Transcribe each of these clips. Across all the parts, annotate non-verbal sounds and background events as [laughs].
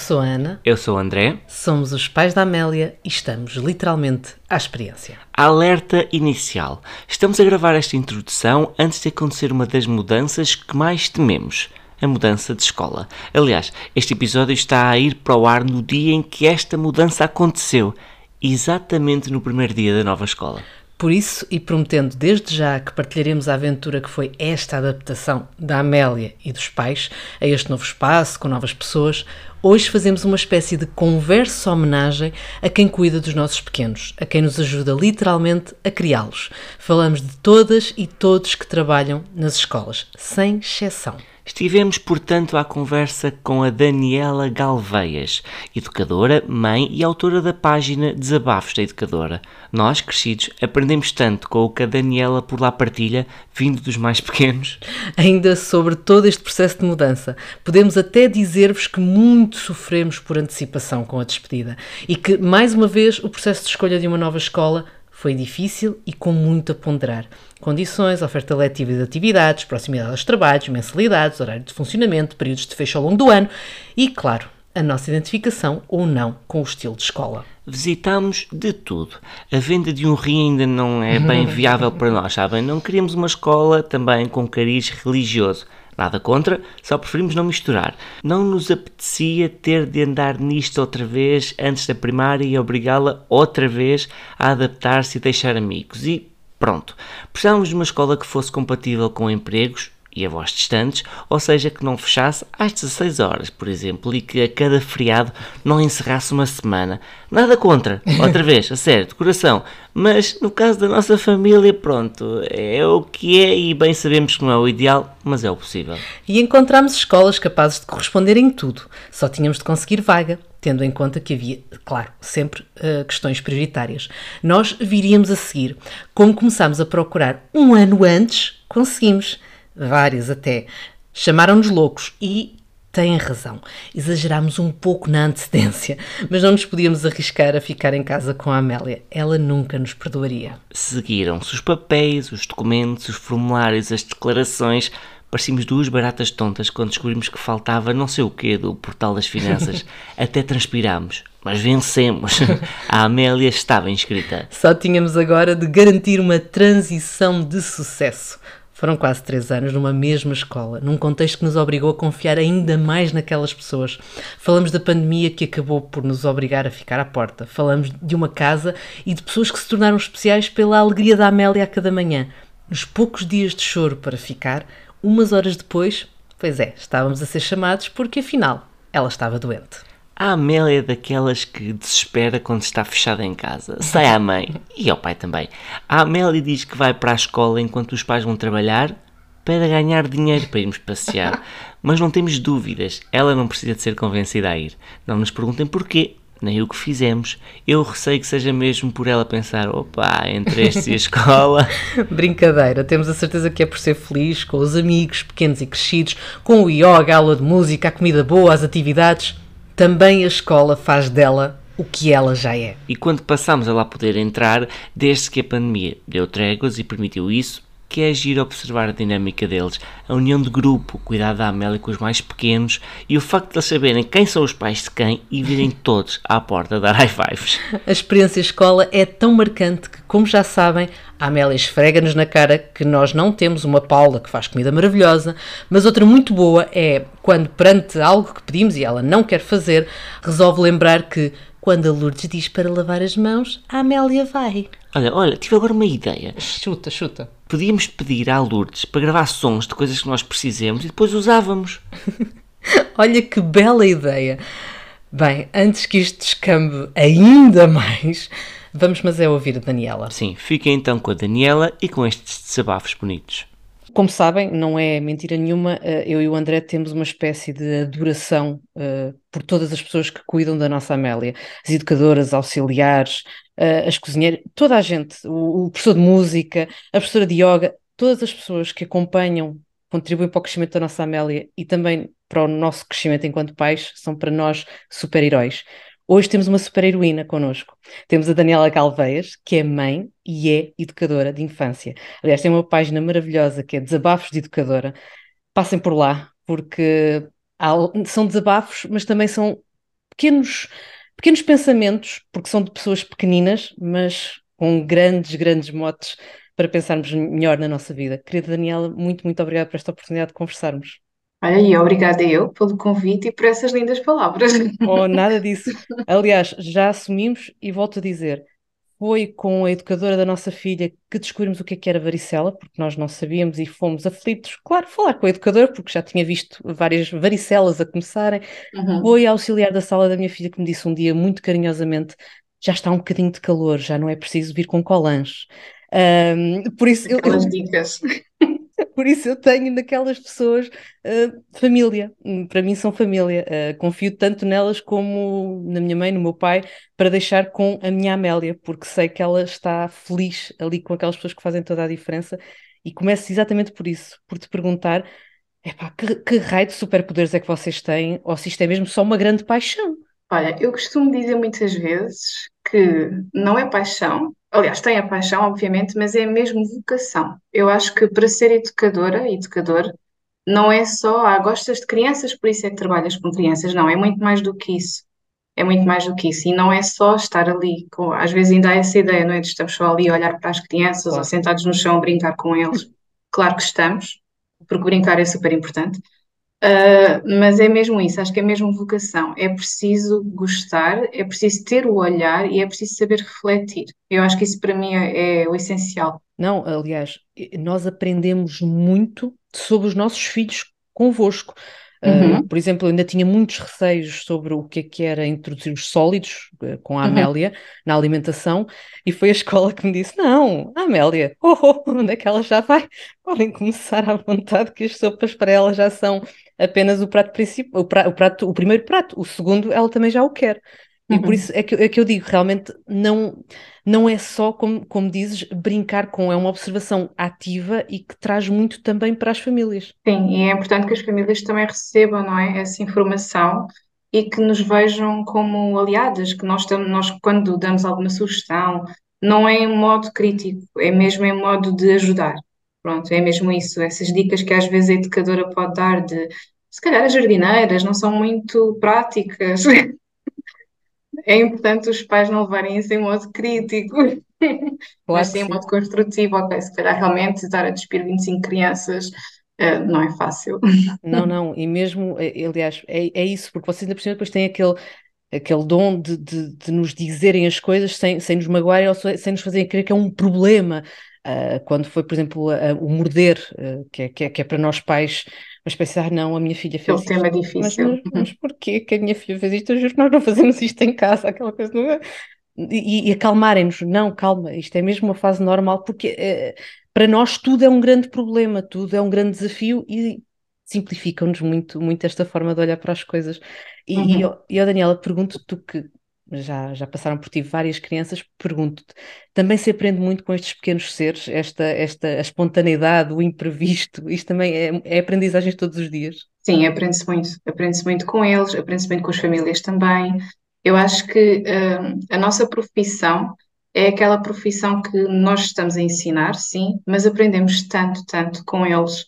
sou a Ana. Eu sou o André. Somos os pais da Amélia e estamos literalmente à experiência. Alerta inicial. Estamos a gravar esta introdução antes de acontecer uma das mudanças que mais tememos. A mudança de escola. Aliás, este episódio está a ir para o ar no dia em que esta mudança aconteceu, exatamente no primeiro dia da nova escola. Por isso, e prometendo desde já que partilharemos a aventura que foi esta adaptação da Amélia e dos pais a este novo espaço, com novas pessoas, hoje fazemos uma espécie de conversa-homenagem a quem cuida dos nossos pequenos, a quem nos ajuda literalmente a criá-los. Falamos de todas e todos que trabalham nas escolas, sem exceção. Estivemos, portanto, à conversa com a Daniela Galveias, educadora, mãe e autora da página Desabafos da Educadora. Nós, crescidos, aprendemos tanto com o que a Daniela por lá partilha, vindo dos mais [laughs] pequenos. Ainda sobre todo este processo de mudança, podemos até dizer-vos que muito sofremos por antecipação com a despedida e que, mais uma vez, o processo de escolha de uma nova escola foi difícil e com muito a ponderar. Condições, oferta letiva de atividades, proximidade aos trabalhos, mensalidades, horário de funcionamento, períodos de fecho ao longo do ano e, claro, a nossa identificação ou não com o estilo de escola. Visitámos de tudo. A venda de um rim ainda não é bem [laughs] viável para nós, sabem? Não queríamos uma escola também com cariz religioso. Nada contra, só preferimos não misturar. Não nos apetecia ter de andar nisto outra vez antes da primária e obrigá-la outra vez a adaptar-se e deixar amigos. E pronto. Precisávamos de uma escola que fosse compatível com empregos e avós distantes, ou seja, que não fechasse às 16 horas, por exemplo, e que a cada feriado não encerrasse uma semana. Nada contra, [laughs] outra vez, a sério, de coração. Mas no caso da nossa família, pronto, é o que é e bem sabemos que não é o ideal, mas é o possível. E encontramos escolas capazes de corresponder em tudo. Só tínhamos de conseguir vaga tendo em conta que havia, claro, sempre uh, questões prioritárias. Nós viríamos a seguir. Como começámos a procurar um ano antes, conseguimos várias até, chamaram-nos loucos e têm razão. Exagerámos um pouco na antecedência, mas não nos podíamos arriscar a ficar em casa com a Amélia. Ela nunca nos perdoaria. Seguiram-se os papéis, os documentos, os formulários, as declarações. Parecíamos duas baratas tontas quando descobrimos que faltava não sei o quê do portal das finanças. [laughs] Até transpirámos, mas vencemos. A Amélia estava inscrita. Só tínhamos agora de garantir uma transição de sucesso. Foram quase três anos numa mesma escola, num contexto que nos obrigou a confiar ainda mais naquelas pessoas. Falamos da pandemia que acabou por nos obrigar a ficar à porta. Falamos de uma casa e de pessoas que se tornaram especiais pela alegria da Amélia a cada manhã. Nos poucos dias de choro para ficar, umas horas depois, pois é, estávamos a ser chamados porque afinal ela estava doente. A Amélia é daquelas que desespera quando está fechada em casa. Sai à mãe e ao pai também. A Amélia diz que vai para a escola enquanto os pais vão trabalhar para ganhar dinheiro para irmos passear. Mas não temos dúvidas, ela não precisa de ser convencida a ir. Não nos perguntem porquê, nem o que fizemos. Eu receio que seja mesmo por ela pensar: opa, entre estes e a escola. [laughs] Brincadeira, temos a certeza que é por ser feliz com os amigos, pequenos e crescidos, com o yoga, a aula de música, a comida boa, as atividades também a escola faz dela o que ela já é. E quando passamos a lá poder entrar, desde que a pandemia deu tréguas e permitiu isso, que é agir observar a dinâmica deles, a união de grupo, o cuidado da Amélia com os mais pequenos e o facto de eles saberem quem são os pais de quem e virem [laughs] todos à porta dar high fives. A experiência escola é tão marcante que, como já sabem, a Amélia esfrega-nos na cara que nós não temos uma Paula que faz comida maravilhosa, mas outra muito boa é quando, perante algo que pedimos e ela não quer fazer, resolve lembrar que quando a Lourdes diz para lavar as mãos, a Amélia vai. Olha, olha, tive agora uma ideia. Chuta, chuta. Podíamos pedir à Lourdes para gravar sons de coisas que nós precisemos e depois usávamos. [laughs] olha que bela ideia. Bem, antes que isto descambe ainda mais, Vamos, mas é ouvir a Daniela. Sim, fiquem então com a Daniela e com estes desabafos bonitos. Como sabem, não é mentira nenhuma, eh, eu e o André temos uma espécie de adoração uh, por todas as pessoas que cuidam da nossa Amélia. As educadoras, auxiliares, uh, as cozinheiras, toda a gente, o, o, professor de música, a professora de yoga, todas as pessoas que acompanham, contribuem para o crescimento da nossa Amélia e também para o nosso crescimento enquanto pais, são para nós super-heróis. Hoje temos uma super heroína connosco. Temos a Daniela Galveias, que é mãe e é educadora de infância. Aliás, tem uma página maravilhosa que é Desabafos de Educadora. Passem por lá, porque há, são desabafos, mas também são pequenos, pequenos pensamentos, porque são de pessoas pequeninas, mas com grandes, grandes motes para pensarmos melhor na nossa vida. Querida Daniela, muito, muito obrigada por esta oportunidade de conversarmos. Olha, e obrigada eu pelo convite e por essas lindas palavras. Oh, [laughs] nada disso. Aliás, já assumimos e volto a dizer, foi com a educadora da nossa filha que descobrimos o que, é que era varicela, porque nós não sabíamos e fomos aflitos, claro, falar com a educadora, porque já tinha visto várias varicelas a começarem. Uhum. Foi a auxiliar da sala da minha filha que me disse um dia, muito carinhosamente, já está um bocadinho de calor, já não é preciso vir com colãs. Um, por isso Aquelas eu, dicas. Por isso eu tenho naquelas pessoas uh, família. Hum, para mim são família. Uh, confio tanto nelas como na minha mãe, no meu pai, para deixar com a minha Amélia, porque sei que ela está feliz ali com aquelas pessoas que fazem toda a diferença. E começo exatamente por isso, por te perguntar epá, que, que raio de superpoderes é que vocês têm, ou se isto é mesmo só uma grande paixão. Olha, eu costumo dizer muitas vezes que não é paixão, aliás, tem a paixão, obviamente, mas é mesmo vocação. Eu acho que para ser educadora, educador, não é só, ah, gostas de crianças, por isso é que trabalhas com crianças. Não, é muito mais do que isso. É muito mais do que isso. E não é só estar ali, com, às vezes ainda há essa ideia, não é? De estamos só ali a olhar para as crianças claro. ou sentados no chão a brincar com eles. Claro que estamos, porque brincar é super importante. Uh, mas é mesmo isso, acho que é mesmo vocação. É preciso gostar, é preciso ter o olhar e é preciso saber refletir. Eu acho que isso para mim é, é o essencial. Não, aliás, nós aprendemos muito sobre os nossos filhos convosco. Uhum. Uh, por exemplo, eu ainda tinha muitos receios sobre o que é que era introduzir os sólidos uh, com a uhum. Amélia uhum. na alimentação, e foi a escola que me disse: Não, a Amélia, [laughs] oh, oh, onde é que ela já vai? Podem começar à vontade, que as sopas para ela já são apenas o prato principal, o, prato, o, prato, o primeiro prato, o segundo ela também já o quer. E por uhum. isso é que, é que eu digo, realmente não, não é só, como, como dizes, brincar com, é uma observação ativa e que traz muito também para as famílias. Sim, e é importante que as famílias também recebam, não é, essa informação e que nos vejam como aliadas, que nós, nós quando damos alguma sugestão, não é em modo crítico, é mesmo em modo de ajudar. Pronto, é mesmo isso, essas dicas que às vezes a educadora pode dar de se calhar as jardineiras não são muito práticas. [laughs] é importante os pais não levarem isso em modo crítico, [laughs] claro mas sim em modo construtivo. Ok, se calhar realmente estar a despir 25 crianças uh, não é fácil. [laughs] Não, não, e mesmo, eh, aliás, é, é isso, porque vocês ainda por cima depois têm aquele aquele dom de, de, de, nos dizerem as coisas sem, sem nos magoarem ou sem nos fazerem crer que é um problema. Uh, quando foi, por exemplo, o morder, uh, que, é, que, é, que, é, para nós pais mas pensar, não, a minha filha fez isto. tema difícil. Mas, mas, mas porquê que a minha filha fez isto? Eu juro que nós não fazemos isto em casa, aquela coisa. Não é? E, e acalmarem-nos, não, calma, isto é mesmo uma fase normal, porque é, para nós tudo é um grande problema, tudo é um grande desafio e simplificam-nos muito, muito esta forma de olhar para as coisas. E, uhum. e, e Daniela, pergunto-te que já, já passaram por ti várias crianças, pergunto-te, também se aprende muito com estes pequenos seres, esta, esta a espontaneidade, o imprevisto, isto também é, é aprendizagem todos os dias? Sim, aprende-se muito, aprende-se muito com eles, aprende-se muito com as famílias também. Eu acho que uh, a nossa profissão é aquela profissão que nós estamos a ensinar, sim, mas aprendemos tanto, tanto com eles,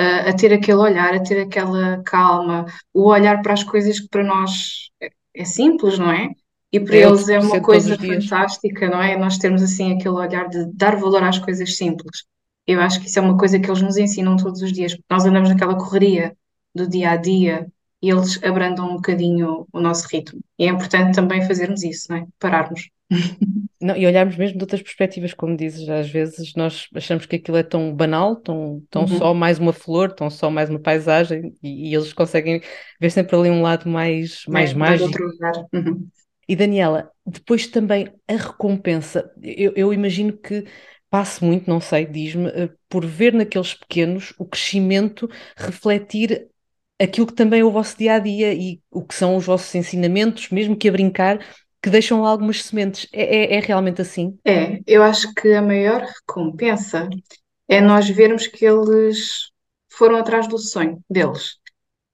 uh, a ter aquele olhar, a ter aquela calma, o olhar para as coisas que para nós é, é simples, não é? E para é eles é uma coisa fantástica, não é? Nós termos assim aquele olhar de dar valor às coisas simples. Eu acho que isso é uma coisa que eles nos ensinam todos os dias, porque nós andamos naquela correria do dia a dia e eles abrandam um bocadinho o nosso ritmo. E é importante também fazermos isso, não é? Pararmos. [laughs] Não, e olharmos mesmo de outras perspectivas, como dizes, às vezes nós achamos que aquilo é tão banal, tão, tão uhum. só mais uma flor, tão só mais uma paisagem, e, e, eles conseguem ver sempre ali um lado mais, mais é, mágico. Outro lugar. Uhum. E Daniela, depois também a recompensa, eu, eu imagino que passe muito, não sei, diz-me, eh, por ver naqueles pequenos o crescimento refletir aquilo que também é o vosso dia a dia e o que são os vossos ensinamentos, mesmo que a brincar, que deixam algumas sementes. É, é, é realmente assim? É, eu acho que a maior recompensa é nós vermos que eles foram atrás do sonho deles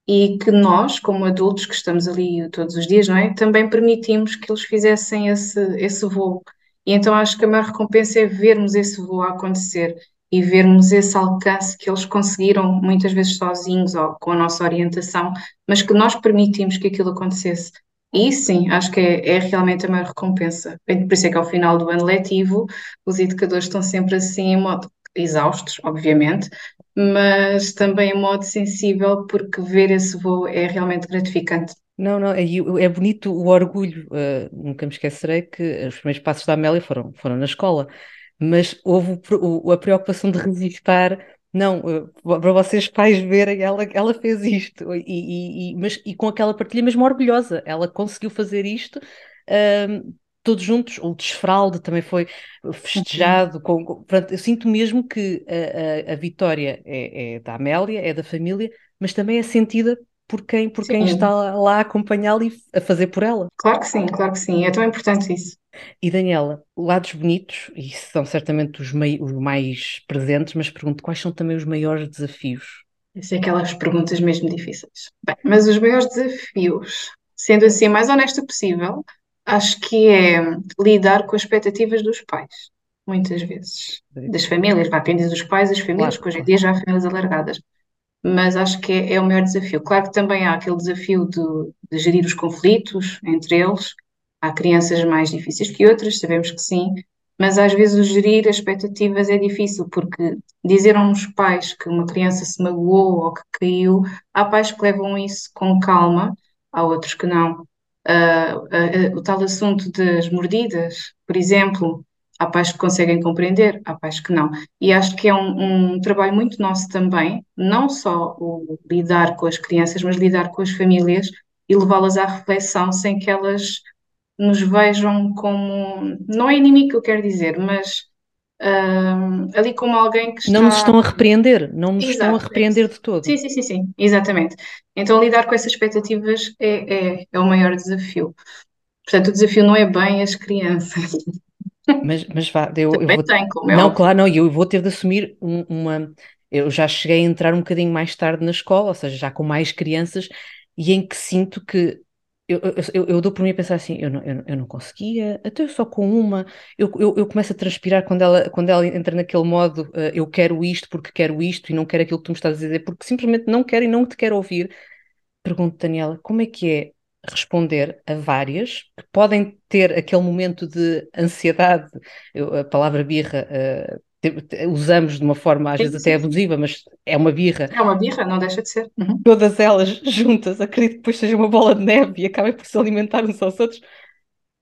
e que nós, como adultos que estamos ali todos os dias, não é? Também permitimos que eles fizessem esse, esse voo. E então acho que a maior recompensa é vermos esse voo acontecer e vermos esse alcance que eles conseguiram, muitas vezes sozinhos ou com a nossa orientação, mas que nós permitimos que aquilo acontecesse. E sim, acho que é, é realmente a maior recompensa. Por isso é que ao final do ano letivo os educadores estão sempre assim em modo exaustos, obviamente, mas também em modo sensível, porque ver esse voo é realmente gratificante. Não, não, é, é bonito o orgulho. Uh, nunca me esquecerei que os primeiros passos da Amélia foram, foram na escola, mas houve o, o, a preocupação de registar não, uh, para vocês pais verem, ela, ela fez isto, e, e, e, mas, e com aquela partilha mesmo orgulhosa, ela conseguiu fazer isto uh, todos juntos, o desfralde também foi festejado, com, com, pronto, eu sinto mesmo que a, a, a vitória é, é, da Amélia, é da família, mas também é sentida por quem, por quem está lá a acompanhá-la e a fazer por ela. Claro que sim, claro que sim, é tão importante isso. E Daniela, lados bonitos, e são certamente os, mei, os mais presentes, mas pergunto quais são também os maiores desafios? Essas são aquelas perguntas mesmo difíceis. Bem, mas os maiores desafios, sendo assim mais honesta possível, acho que é lidar com as expectativas dos pais, muitas vezes. Das famílias, vai, quem diz os pais, as famílias, claro, que hoje em dia já há famílias alargadas mas acho que é, é, o maior desafio. Claro que também há aquele desafio de, de, gerir os conflitos entre eles. Há crianças mais difíceis que outras, sabemos que sim, mas às vezes o gerir as expectativas é difícil, porque dizeram os pais que uma criança se magoou ou que caiu, há pais que levam isso com calma, há outros que não. Uh, uh, o tal assunto das mordidas, por exemplo, Há pais que conseguem compreender, há pais que não. E acho que é um, um trabalho muito nosso também, não só o lidar com as crianças, mas lidar com as famílias e levá-las à reflexão sem que elas nos vejam como. Não é inimigo que eu quero dizer, mas ali como alguém que está. Não nos estão a repreender, não nos estão a repreender de todo. Sim, sim, sim, sim, exatamente. Então lidar com essas expectativas é, é, é o maior desafio. Portanto, o desafio não é bem as crianças. Mas, mas vá, eu, eu vou. Tem, como é não, claro, não, eu vou ter de assumir um, uma. Eu já cheguei a entrar um bocadinho mais tarde na escola, ou seja, já com mais crianças, e em que sinto que eu, eu, eu, dou por mim a pensar assim, eu não, eu, eu não conseguia, até só com uma, eu, eu, eu começo a transpirar quando ela, quando ela entra naquele modo, uh, eu quero isto porque quero isto e não quero aquilo que tu me estás a dizer, porque simplesmente não quero e não te quero ouvir. Pergunto, Daniela, como é que é responder a várias que podem ter aquele momento de ansiedade, eu, a palavra birra uh, usamos de uma forma às sim, vezes sim, até abusiva, mas é uma birra. É uma birra, não deixa de ser. Uhum. Todas elas [laughs] juntas, acredito que depois seja uma bola de neve e acabem por se alimentar uns aos outros.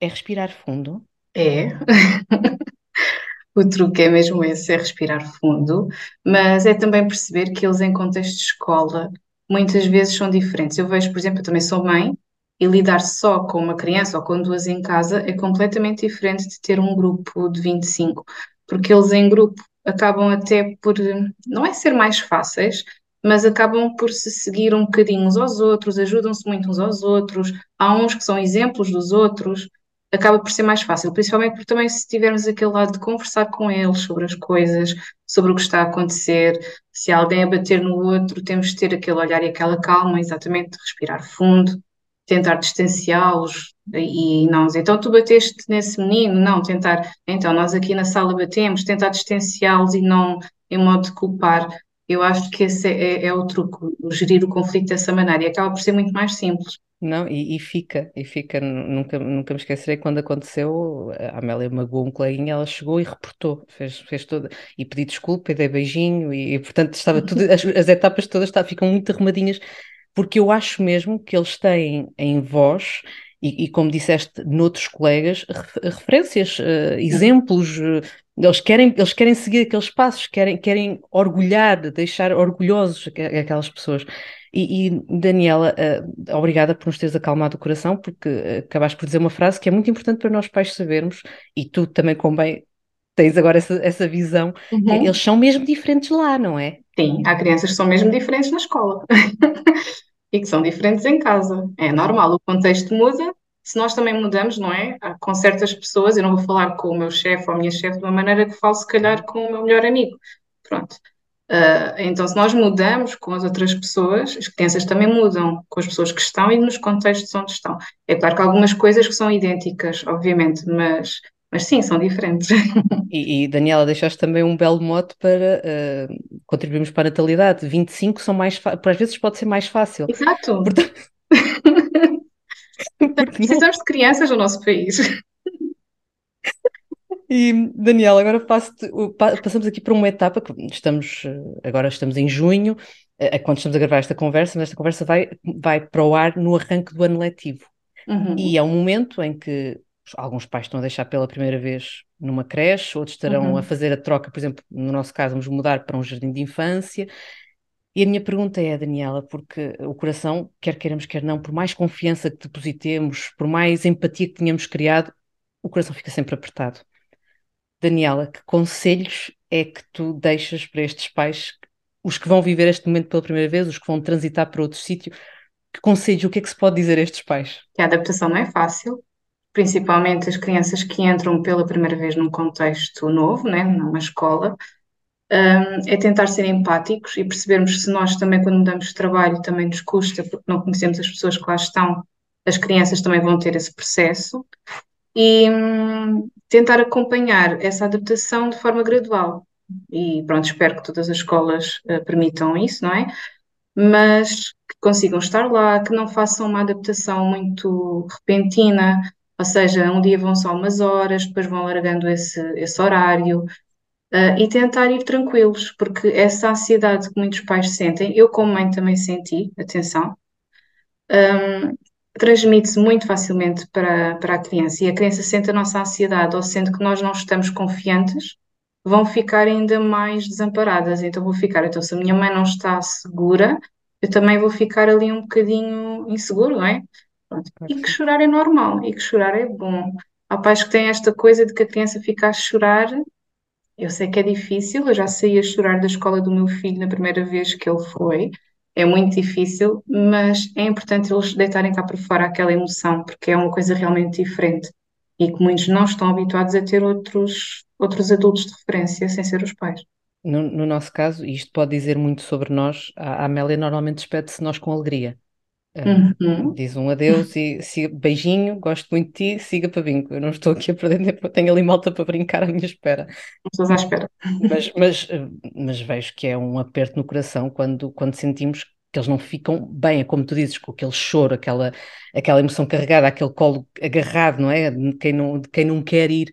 É respirar fundo. É. [laughs] o truque é mesmo esse, é respirar fundo, mas é também perceber que eles em contexto de escola muitas vezes são diferentes. Eu vejo, por exemplo, eu também sou mãe e lidar só com uma criança ou com duas em casa é completamente diferente de ter um grupo de 25, porque eles em grupo acabam até por, não é ser mais fáceis, mas acabam por se seguir um bocadinho uns aos outros, ajudam-se muito uns aos outros, há uns que são exemplos dos outros, acaba por ser mais fácil, principalmente porque também se tivermos aquele lado de conversar com eles sobre as coisas, sobre o que está a acontecer, se alguém a bater no outro, temos de ter aquele olhar e aquela calma, exatamente, respirar fundo, tentar distanciá-los e não, então tu bateste nesse menino, não, tentar, então nós aqui na sala batemos, tentar distanciá-los e não em modo de culpar. Eu acho que esse é, é, é o truque, gerir o conflito dessa maneira e acaba por ser muito mais simples. Não, e, e, fica, e fica, nunca, nunca me esquecerei quando aconteceu, a Amélia magoou um coleguinha, ela chegou e reportou, fez, fez toda, e pedi desculpa e dei beijinho, e, e portanto estava tudo, [laughs] as, as etapas todas ficam muito arrumadinhas porque eu acho mesmo que eles têm em voz, e, e como disseste, noutros colegas, referências, uh, exemplos, uh, eles, querem, eles querem seguir aqueles passos, querem, querem orgulhar, deixar orgulhosos aquelas pessoas. E, e Daniela, uh, obrigada por nos teres acalmado o coração, porque acabaste por dizer uma frase que é muito importante para nós pais sabermos, e tu também, bem tens agora essa, essa visão, uhum. eles são mesmo diferentes lá, não é? Sim, há crianças que são mesmo diferentes na escola. [laughs] e que são diferentes em casa. É normal, o contexto muda, se nós também mudamos, não é? Com certas pessoas, eu não vou falar com o meu chefe ou a minha chefe de uma maneira que falo, se calhar, com o meu melhor amigo. Pronto. Uh, então, se nós mudamos com as outras pessoas, as crianças também mudam com as pessoas que estão e nos contextos onde estão. É claro que algumas coisas que são idênticas, obviamente, mas mas sim, são diferentes. [laughs] E, e Daniela, deixaste também um belo mote para uh, contribuirmos para a natalidade. 25 são mais, às vezes pode ser mais fácil. Exato. Portanto... [laughs] Precisamos de crianças no nosso país. E, Daniel, agora passamos aqui para uma etapa que estamos, eh, agora estamos em junho, é quando estamos a gravar esta conversa, mas esta conversa vai, vai para o ar no arranque do ano letivo. Uhum. E é um momento em que alguns pais estão a deixar pela primeira vez numa creche, outros estarão uhum. a fazer a troca, por exemplo, no nosso caso, vamos mudar para um jardim de infância. E a minha pergunta é, Daniela, porque o coração, quer queiramos, quer não, por mais confiança que depositemos, por mais empatia que tenhamos criado, o coração fica sempre apertado. Daniela, que conselhos é que tu deixas para estes pais, os que vão viver este momento pela primeira vez, os que vão transitar para outro sítio? Que conselhos, o que é que se pode dizer a estes pais? Que a adaptação não é fácil, principalmente as crianças que entram pela primeira vez num contexto novo, né, numa escola, um, é tentar ser empáticos e percebermos se nós também, quando mudamos de trabalho, também nos custa, porque não conhecemos as pessoas que lá estão, as crianças também vão ter esse processo e hum, tentar acompanhar essa adaptação de forma gradual. E pronto, espero que todas as escolas uh, permitam isso, não é? Mas que consigam estar lá, que não façam uma adaptação muito repentina, ou seja, um dia vão só umas horas, depois vão largando esse, esse horário, uh, e tentar ir tranquilos, porque essa ansiedade que muitos pais sentem, eu como mãe também senti, atenção, um, transmite-se muito facilmente para, para a criança e a criança sente a nossa ansiedade ou sente que nós não estamos confiantes, vão ficar ainda mais desamparadas. Então vou ficar, então se a minha mãe não está segura, eu também vou ficar ali um bocadinho inseguro, não é? Pronto. E que chorar é normal, e que chorar é bom. Há pais que têm esta coisa de que a criança fica a chorar. Eu sei que é difícil, eu já saí a chorar da escola do meu filho na primeira vez que ele foi, é muito difícil, mas é importante eles deitarem cá para fora aquela emoção, porque é uma coisa realmente diferente e que muitos não estão habituados a ter outros, outros adultos de referência sem ser os pais. No, no nosso caso, e isto pode dizer muito sobre nós, a Amélia normalmente despede-se nós com alegria. Uhum. Diz um adeus e siga, beijinho, gosto muito de ti, siga para bingo. Eu não estou aqui a perder tempo, tenho ali malta para brincar à minha espera. Estás à espera. Mas, mas, mas vejo que é um aperto no coração quando, quando sentimos que eles não ficam bem, é como tu dizes, com aquele choro, aquela, aquela emoção carregada, aquele colo agarrado, não é? De quem não, de quem não quer ir.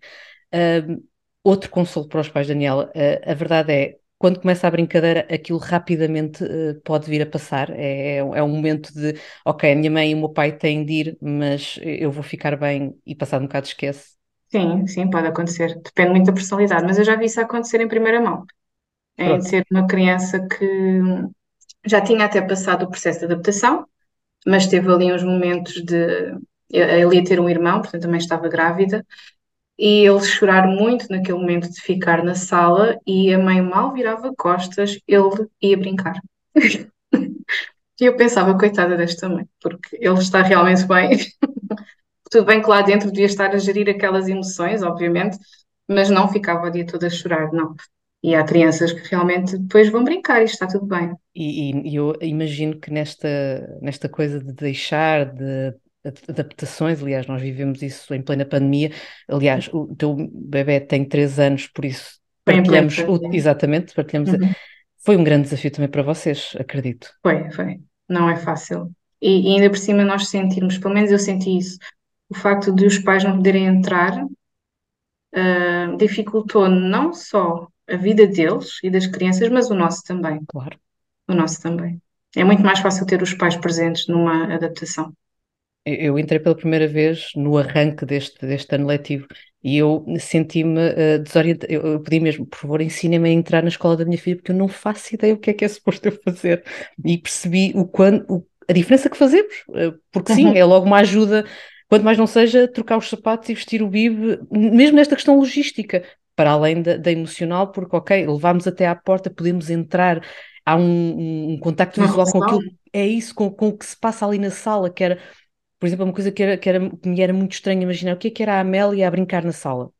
Uh, outro consolo para os pais, Daniela, uh, a verdade é quando começa a brincadeira, aquilo rapidamente uh, pode vir a passar. É, é um momento de, ok, a minha mãe e o meu pai têm de ir, mas eu vou ficar bem e passar um bocado esquece. Sim, sim, pode acontecer. Depende muito da personalidade, mas eu já vi isso acontecer em primeira mão. Em ser uma criança que já tinha até passado o processo de adaptação, mas teve ali uns momentos de. Ele ia ter um irmão, portanto também estava grávida, e ele chorar muito naquele momento de ficar na sala e a mãe mal virava costas, ele ia brincar. [laughs] E eu pensava, coitada desta mãe, porque ele está realmente bem. [laughs] Tudo bem que lá dentro devia estar a gerir aquelas emoções, obviamente, mas não ficava o dia todo a chorar, não. E há crianças que realmente depois vão brincar e está tudo bem. E, e eu imagino que nesta, nesta coisa de deixar, de adaptações, aliás, nós vivemos isso em plena pandemia. Aliás, o teu bebê tem 3 anos, por isso partilhamos, o, exatamente, partilhamos. Uhum. Foi um grande desafio também para vocês, acredito. Foi, foi. Não é fácil. E, e ainda por cima nós sentirmos, pelo menos eu senti isso, o facto de os pais não poderem entrar uh, dificultou não só a vida deles e das crianças, mas o nosso também. Claro. O nosso também. É muito mais fácil ter os pais presentes numa adaptação eu entrei pela primeira vez no arranque deste, deste ano letivo e eu senti-me uh, desorientada. Eu, eu, pedi mesmo, por favor, ensinem-me a entrar na escola da minha filha, porque eu não faço ideia o que é que é suposto eu fazer. E percebi o quando, o, a diferença que fazemos, uh, porque sim, uhum. é logo uma ajuda, quanto mais não seja, trocar os sapatos e vestir o bib, mesmo nesta questão logística, para além da, da emocional, porque, ok, levámos até à porta, podemos entrar, há um, um, um contacto visual com aquilo, é isso, com, com o que se passa ali na sala, que era por exemplo, uma coisa que, era, que, era, que me era muito estranho imaginar o que é que era a Amélia a brincar na sala.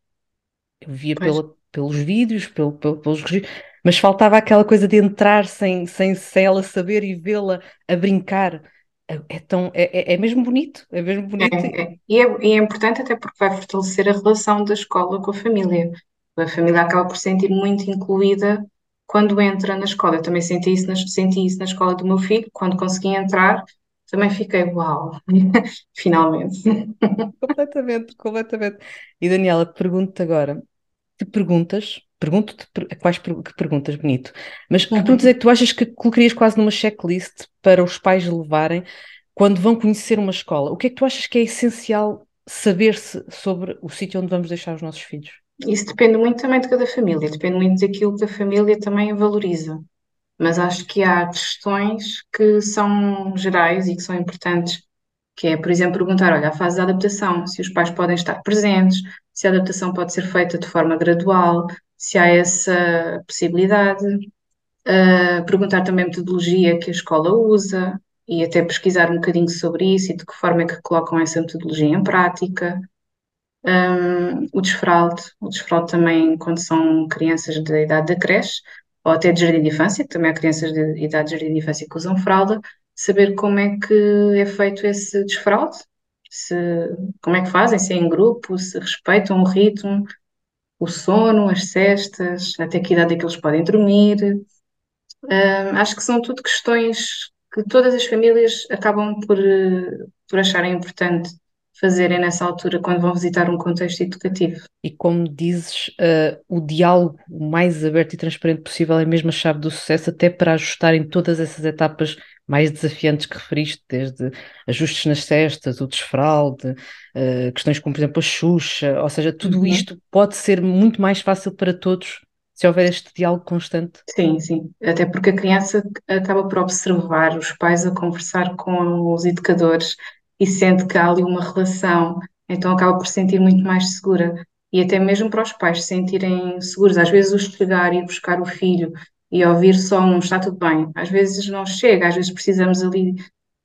Eu via pela, pelos vídeos, pelo, pelo, pelos registros, mas faltava aquela coisa de entrar sem, sem, sem ela saber e vê-la a brincar. É, é tão, é, é, é mesmo bonito, é mesmo bonito. É, é. E, é, e é importante até porque vai fortalecer a relação da escola com a família. A família acaba por sentir muito incluída quando entra na escola. Eu também senti isso na, senti isso na escola do meu filho, quando consegui entrar, também fiquei, uau, [laughs] finalmente. Completamente, completamente. E Daniela, pergunto-te agora, que perguntas, pergunto-te quais que perguntas, bonito, mas que uhum. perguntas é que tu achas que colocarias quase numa checklist para os pais levarem quando vão conhecer uma escola? O que é que tu achas que é essencial saber-se sobre o sítio onde vamos deixar os nossos filhos? Isso depende muito também de cada família, depende muito daquilo que a família também valoriza. Mas acho que há questões que são gerais e que são importantes, que é, por exemplo, perguntar, olha, a fase da adaptação, se os pais podem estar presentes, se a adaptação pode ser feita de forma gradual, se há essa possibilidade. Uh, perguntar também a metodologia que a escola usa e até pesquisar um bocadinho sobre isso e de que forma é que colocam essa metodologia em prática. Um, o desfraude, o desfraude também quando são crianças da idade da creche ou até de jardim de infância, também há crianças de idade de jardim de infância que usam fralda, saber como é que é feito esse desfraude, se, como é que fazem, se é em grupo, se respeitam o ritmo, o sono, as cestas, até que idade é que eles podem dormir. Um, acho que são tudo questões que todas as famílias acabam por, por acharem importante fazerem nessa altura quando vão visitar um contexto educativo. E como dizes, uh, o diálogo mais aberto e transparente possível é mesmo a chave do sucesso, até para ajustarem todas essas etapas mais desafiantes que referiste, desde ajustes nas cestas, o desfralde, uh, questões como, por exemplo, a Xuxa, ou seja, tudo uhum. isto pode ser muito mais fácil para todos se houver este diálogo constante. Sim, sim. Até porque a criança acaba por observar os pais a conversar com os educadores e sente que há ali uma relação, então acaba por se sentir muito mais segura. E até mesmo para os pais se sentirem seguros. Às vezes, o chegar e buscar o filho e ouvir só um está tudo bem, às vezes não chega, às vezes precisamos ali.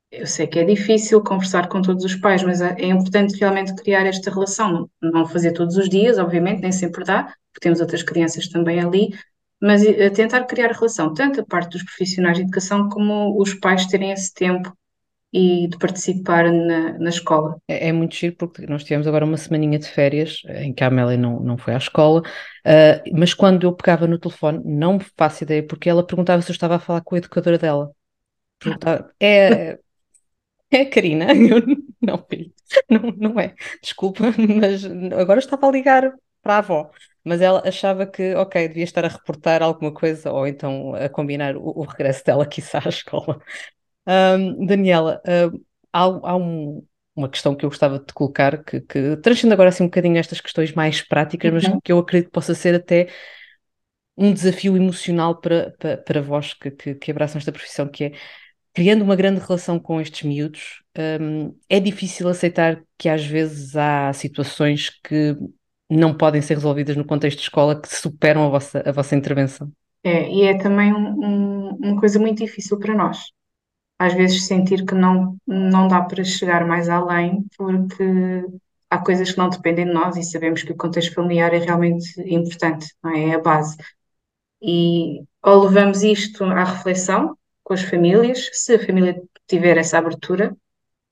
Eu sei que é difícil conversar com todos os pais, mas é, é importante realmente criar esta relação. Não fazer todos os dias, obviamente, nem sempre dá, porque temos outras crianças também ali, mas eh, tentar criar relação, tanto a parte dos profissionais de educação como os pais terem esse tempo e de participar na, na escola. É, é, muito giro porque nós tivemos agora uma semaninha de férias em que a Amélia não, não foi à escola, uh, mas quando eu pegava no telefone, não me faço ideia, porque ela perguntava se eu estava a falar com a educadora dela. É, é a Karina? [laughs] Eu, não, filho, não, não é. Desculpa, mas agora estava a ligar para a avó. Mas ela achava que, ok, devia estar a reportar alguma coisa ou então a combinar o, o regresso dela, [laughs] quiçá, à escola. Um, Daniela, há, há um, uma questão que eu gostava de te colocar, que, que transcende agora assim um bocadinho estas questões mais práticas, mas uhum. que eu acredito que possa ser até um desafio emocional para, para, para vós que, que, que, abraçam esta profissão, que é criando uma grande relação com estes miúdos, um, é difícil aceitar que às vezes há situações que não podem ser resolvidas no contexto de escola que superam a vossa, a vossa intervenção. É, e é também um, um, uma coisa muito difícil para nós às vezes sentir que não, não dá para chegar mais além, porque há coisas que não dependem de nós e sabemos que o contexto familiar é realmente importante, não é? É a base. E ou levamos isto à reflexão com as famílias, se a família tiver essa abertura,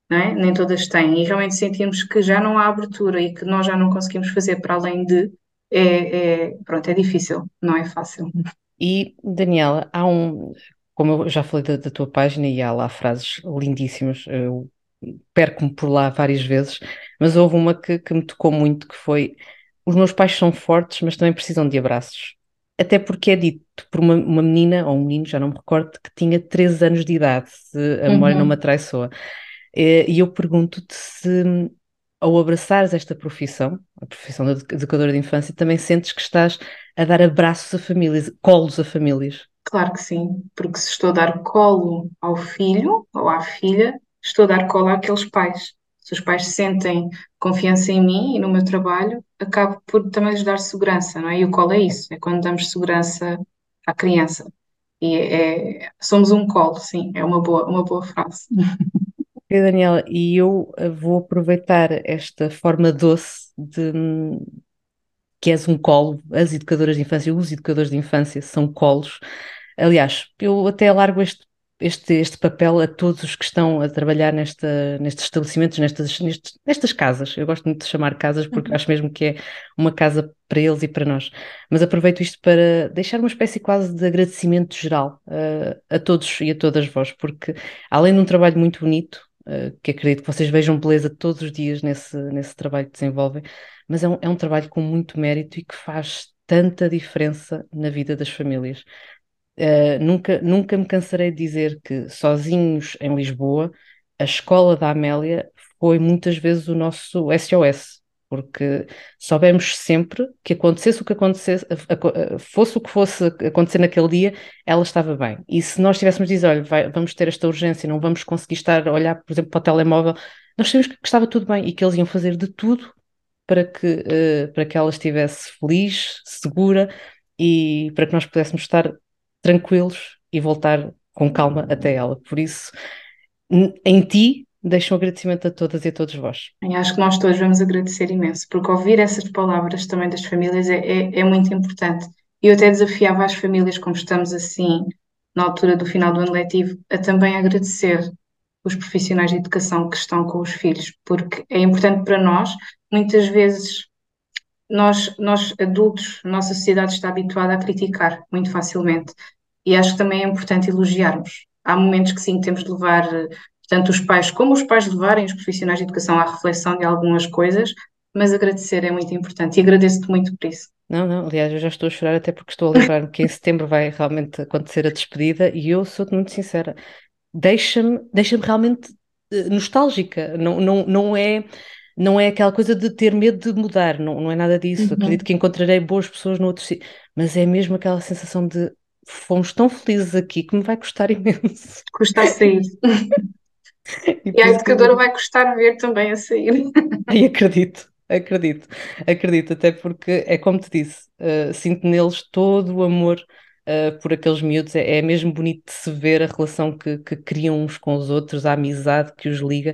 não é? Nem todas têm, e realmente sentimos que já não há abertura e que nós já não conseguimos fazer para além de, é, é pronto, é difícil, não é fácil. E, Daniela, há um, como eu já falei da, da, tua página e há lá frases lindíssimas, eu perco-me por lá várias vezes, mas houve uma que, que me tocou muito, que foi os meus pais são fortes, mas também precisam de abraços. Até porque é dito por uma, uma menina, ou um menino, já não me recordo, que tinha 13 anos de idade, se a memória uhum. não me atraiçoa. E eu pergunto-te se, ao abraçares esta profissão, a profissão de educadora de infância, também sentes que estás a dar abraços a famílias, colos a famílias. Claro que sim, porque se estou a dar colo ao filho ou à filha, estou a dar colo àqueles pais. Se os pais sentem confiança em mim e no meu trabalho, acabo por também lhes dar segurança, não é? E o colo é isso, é quando damos segurança à criança. E é, somos um colo, sim, é uma boa, uma boa frase. [laughs] E Daniela, e eu eh, vou aproveitar esta forma doce de que és um colo, as educadoras de infância, os educadores de infância são colos, Aliás, eu até largo este este, este papel a todos os que estão a trabalhar nesta, nestes estabelecimentos, nestas, nestes, nestas casas. Eu gosto muito de chamar casas porque uhum. acho mesmo que é uma casa para eles e para nós. Mas aproveito isto para deixar uma espécie quase de agradecimento geral uh, a todos e a todas vós, porque além de um trabalho muito bonito, uh, que acredito que vocês vejam beleza todos os dias nesse, nesse trabalho que desenvolvem, mas é um, é um trabalho com muito mérito e que faz tanta diferença na vida das famílias. Uh, nunca, nunca me cansarei de dizer que sozinhos em Lisboa, a escola da Amélia foi muitas vezes o nosso SOS, porque soubemos sempre que acontecesse o que acontecesse, fosse o que fosse acontecer naquele dia, ela estava bem. E se nós tivéssemos dizer, olha, vai, vamos ter esta urgência, não vamos conseguir estar a olhar, por exemplo, para o telemóvel, nós sabíamos que estava tudo bem e que eles iam fazer de tudo para que, uh, para que ela estivesse feliz, segura e para que nós pudéssemos estar tranquilos e voltar com calma até ela. Por isso, em ti, deixo um agradecimento a todas e a todos vós. Acho que nós todos vamos agradecer imenso, porque ouvir essas palavras também das famílias é, é, é muito importante. Eu até desafiava as famílias, como estamos assim, na altura do final do ano letivo, a também agradecer os profissionais de educação que estão com os filhos, porque é importante para nós, muitas vezes nós, nós adultos, a nossa sociedade está habituada a criticar muito facilmente e acho que também é importante elogiarmos. Há momentos que sim, temos de levar, tanto os pais como os pais levarem os profissionais de educação à reflexão de algumas coisas, mas agradecer é muito importante e agradeço-te muito por isso. Não, não, aliás, eu já estou a chorar até porque estou a lembrar-me que em setembro vai realmente acontecer a despedida e eu sou-te muito sincera, deixa-me deixa realmente eh, nostálgica, não, não, não é não é aquela coisa de ter medo de mudar, não, não é nada disso. Uhum. Acredito que encontrarei boas pessoas no outro sítio, mas é mesmo aquela sensação de fomos tão felizes aqui que me vai custar [laughs] imenso. Custa sair. [laughs] e, e a educadora vai custar ver também a sair. [laughs] Ai, acredito, acredito, acredito, até porque é como te disse, uh, sinto neles todo o amor uh, por aqueles miúdos, é, é, mesmo bonito de se ver a relação que, que criam uns com os outros, a amizade que os liga,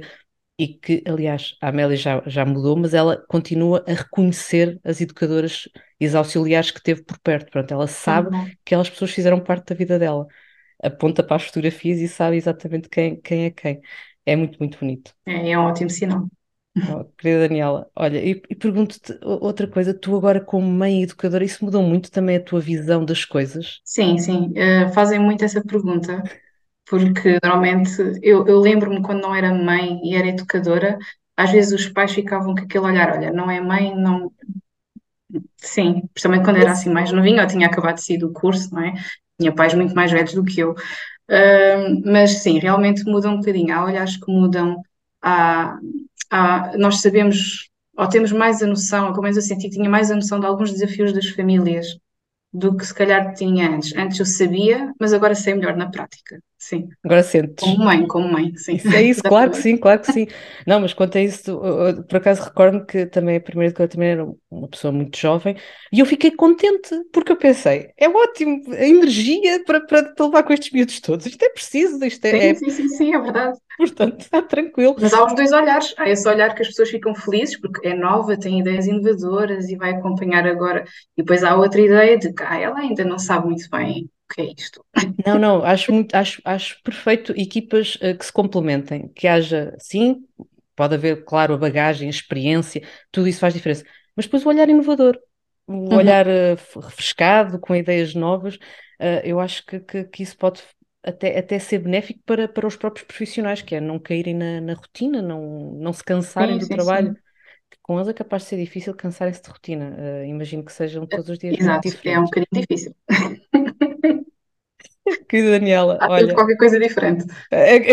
e que, aliás, a Amélia já, já mudou, mas ela continua a reconhecer as educadoras e as auxiliares que teve por perto. Pronto, ela sabe uhum. que aquelas pessoas fizeram parte da vida dela. Aponta para as fotografias e sabe exatamente quem, quem é quem. É muito, muito bonito. É, é um ótimo sinal. Oh, querida Daniela, olha, e, e pergunto-te outra coisa, tu agora como mãe educadora, isso mudou muito também a tua visão das coisas? Sim, sim, uh, fazem muito essa pergunta porque normalmente eu, eu lembro-me quando não era mãe e era educadora, às vezes os pais ficavam com aquele olhar, olha, não é mãe, não. Sim, principalmente quando era assim mais novinha, eu tinha acabado de sair do curso, não é? Tinha pais muito mais velhos do que eu. Uh, mas sim, realmente mudam um bocadinho. Há olhares que mudam, há, há, nós sabemos, ou temos mais a noção, ou pelo menos eu senti que tinha mais a noção de alguns desafios das famílias do que se calhar tinha antes. Antes eu sabia, mas agora sei melhor na prática. Sim. Agora sentes. Como mãe, como mãe, sim. Isso é isso, [laughs] claro que sim, claro que sim. Não, mas quanto a isso, por acaso recordo-me que também a primeira que eu também era uma pessoa muito jovem e eu fiquei contente, porque eu pensei, é ótimo, a energia para, para, levar com estes miúdos todos, isto é preciso, isto é. Sim, é... sim, sim, sim, é verdade. Portanto, está tranquilo. Mas há os dois olhares. Há esse olhar que as pessoas ficam felizes porque é nova, tem ideias inovadoras e vai acompanhar agora. E depois há outra ideia de que ah, ela ainda não sabe muito bem que é isto. Não, não, acho, muito, acho, acho perfeito equipas uh, que se complementem, que haja, sim, pode haver, claro, a bagagem, a experiência, tudo isso faz diferença. Mas depois o olhar inovador, o uhum. olhar uh, refrescado, com ideias novas, uh, eu acho que, que, que isso pode até, até ser benéfico para, para os próprios profissionais, que é não caírem na, na rotina, não, não se cansarem sim, do sim, trabalho. Sim. Com eles é capaz de ser difícil cansarem-se de rotina. Uh, imagino que sejam todos os dias Exato. É um bocadinho difícil. [laughs] [laughs] Querida Daniela, Há olha, qualquer coisa diferente.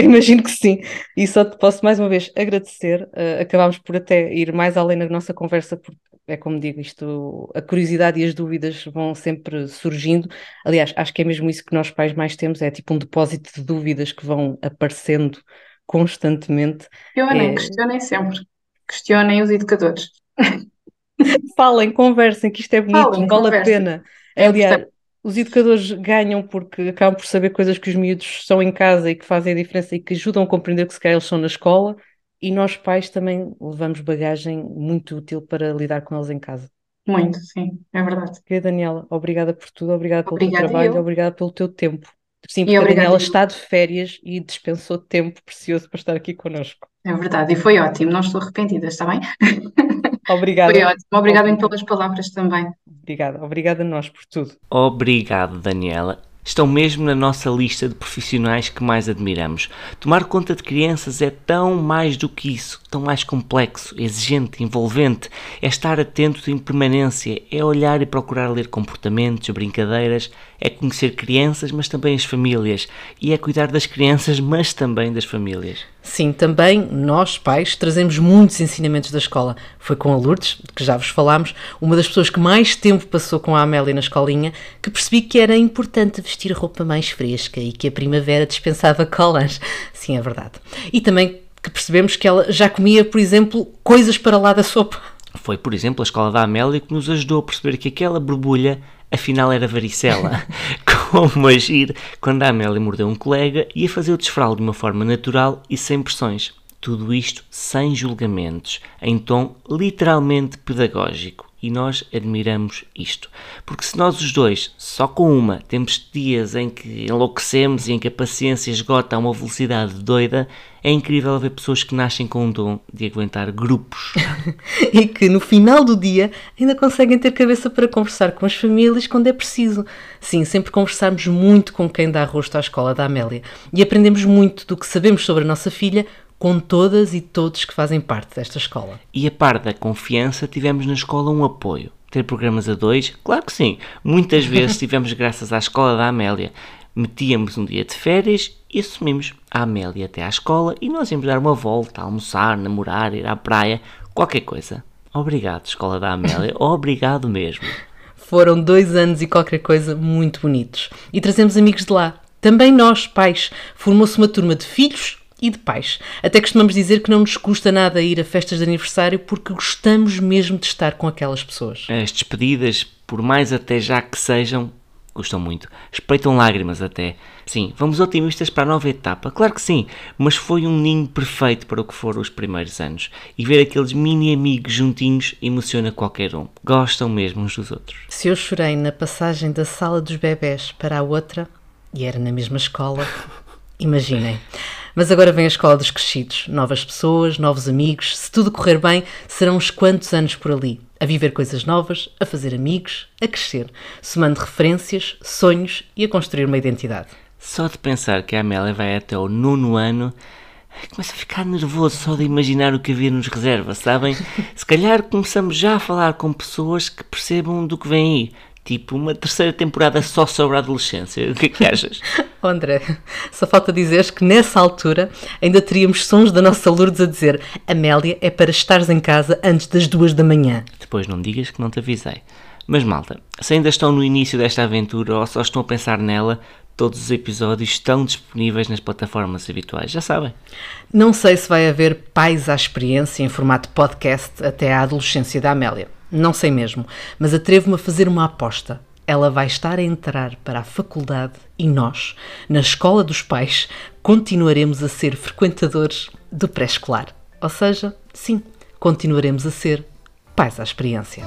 Imagino que sim. E só te posso mais uma vez agradecer. Uh, acabámos por até ir mais além na nossa conversa, porque é como digo, isto, a curiosidade e as dúvidas vão sempre surgindo. Aliás, acho que é mesmo isso que nós pais mais temos, é tipo um depósito de dúvidas que vão aparecendo constantemente. Questionem, é... questionem sempre. Questionem os educadores. [laughs] Falem, conversem, que isto é bonito, Falem, vale a pena. É Aliás, os educadores ganham porque acabam por saber coisas que os miúdos são em casa e que fazem a diferença e que ajudam a compreender que se calhar eles são na escola e nós pais também levamos bagagem muito útil para lidar com eles em casa. Muito, sim, é verdade. Querida Daniela, obrigada por tudo, obrigada pelo teu trabalho, obrigada pelo teu tempo. Sim, porque a Daniela está de férias e dispensou tempo precioso para estar aqui connosco. É verdade, e foi ótimo, não estou arrependida, está bem? [laughs] Obrigada. Foi ótimo, obrigada pelas palavras também. Obrigada, obrigada a nós por tudo. Obrigado, Daniela estão mesmo na nossa lista de profissionais que mais admiramos. Tomar conta de crianças é tão mais do que isso, tão mais complexo, exigente, envolvente. É estar atento em permanência, é olhar e procurar ler comportamentos, brincadeiras, é conhecer crianças, mas também as famílias, e é cuidar das crianças, mas também das famílias. Sim, também nós, pais, trazemos muitos ensinamentos da escola. Foi com a Lourdes, de que já vos falámos, uma das pessoas que mais tempo passou com a Amélia na escolinha, que percebi que era importante vestir roupa mais fresca e que a primavera dispensava colãs. Sim, é verdade. E também que percebemos que ela já comia, por exemplo, coisas para lá da sopa. Foi, por exemplo, a escola da Amélia que nos ajudou a perceber que aquela borbulha afinal era varicela. [laughs] Como agir quando a Amélia mordeu um colega e a fazer o desfralo de uma forma natural e sem pressões. Tudo isto sem julgamentos, em tom literalmente pedagógico e nós admiramos isto. Porque se nós os dois, só com uma, temos dias em que enlouquecemos e em que a paciência esgota a uma velocidade doida, é incrível ver pessoas que nascem com um dom de aguentar grupos. [laughs] e que no final do dia ainda conseguem ter cabeça para conversar com as famílias quando é preciso. Sim, sempre conversamos muito com quem dá rosto à escola da Amélia e aprendemos muito do que sabemos sobre a nossa filha com todas e todos que fazem parte desta escola. E a par da confiança, tivemos na escola um apoio. Ter programas a dois? Claro que sim. Muitas vezes [laughs] tivemos graças à escola da Amélia. Metíamos um dia de férias e assumimos a Amélia até à escola e nós íamos dar uma volta, almoçar, namorar, ir à praia, qualquer coisa. Obrigado, Escola da Amélia. [laughs] Obrigado mesmo. Foram dois anos e qualquer coisa muito bonitos. E trazemos amigos de lá. Também nós, pais. Formou-se uma turma de filhos e de pais. Até costumamos dizer que não nos custa nada ir a festas de aniversário porque gostamos mesmo de estar com aquelas pessoas. As despedidas, por mais até já que sejam, custam muito. Espreitam lágrimas até. Sim, vamos otimistas para a nova etapa? Claro que sim, mas foi um ninho perfeito para o que foram os primeiros anos. E ver aqueles mini amigos juntinhos emociona qualquer um. Gostam mesmo uns dos outros. Se eu chorei na passagem da sala dos bebés para a outra, e era na mesma escola, [laughs] imaginem. Mas agora vem a escola dos crescidos, novas pessoas, novos amigos. Se tudo correr bem, serão uns quantos anos por ali, a viver coisas novas, a fazer amigos, a crescer, somando referências, sonhos e a construir uma identidade. Só de pensar que a Amélia vai até o nono ano, começo a ficar nervoso só de imaginar o que a vida nos reserva, sabem? [laughs] Se calhar começamos já a falar com pessoas que percebam do que vem aí, tipo uma terceira temporada só sobre a adolescência. O que é que achas? oh, [laughs] André, só falta dizeres que nessa altura ainda teríamos sons da nossa Lourdes a dizer Amélia é para estares em casa antes das duas da manhã. Depois não digas que não te avisei. Mas malta, se ainda estão no início desta aventura ou só estão a pensar nela, todos os episódios estão disponíveis nas plataformas habituais, já sabem. Não sei se vai haver pais à experiência em formato podcast até à adolescência da Amélia. Não sei mesmo, mas atrevo-me a fazer uma aposta. Ela vai estar a entrar para a faculdade e nós, na escola dos pais, continuaremos a ser frequentadores do pré-escolar. Ou seja, sim, continuaremos a ser pais à experiência.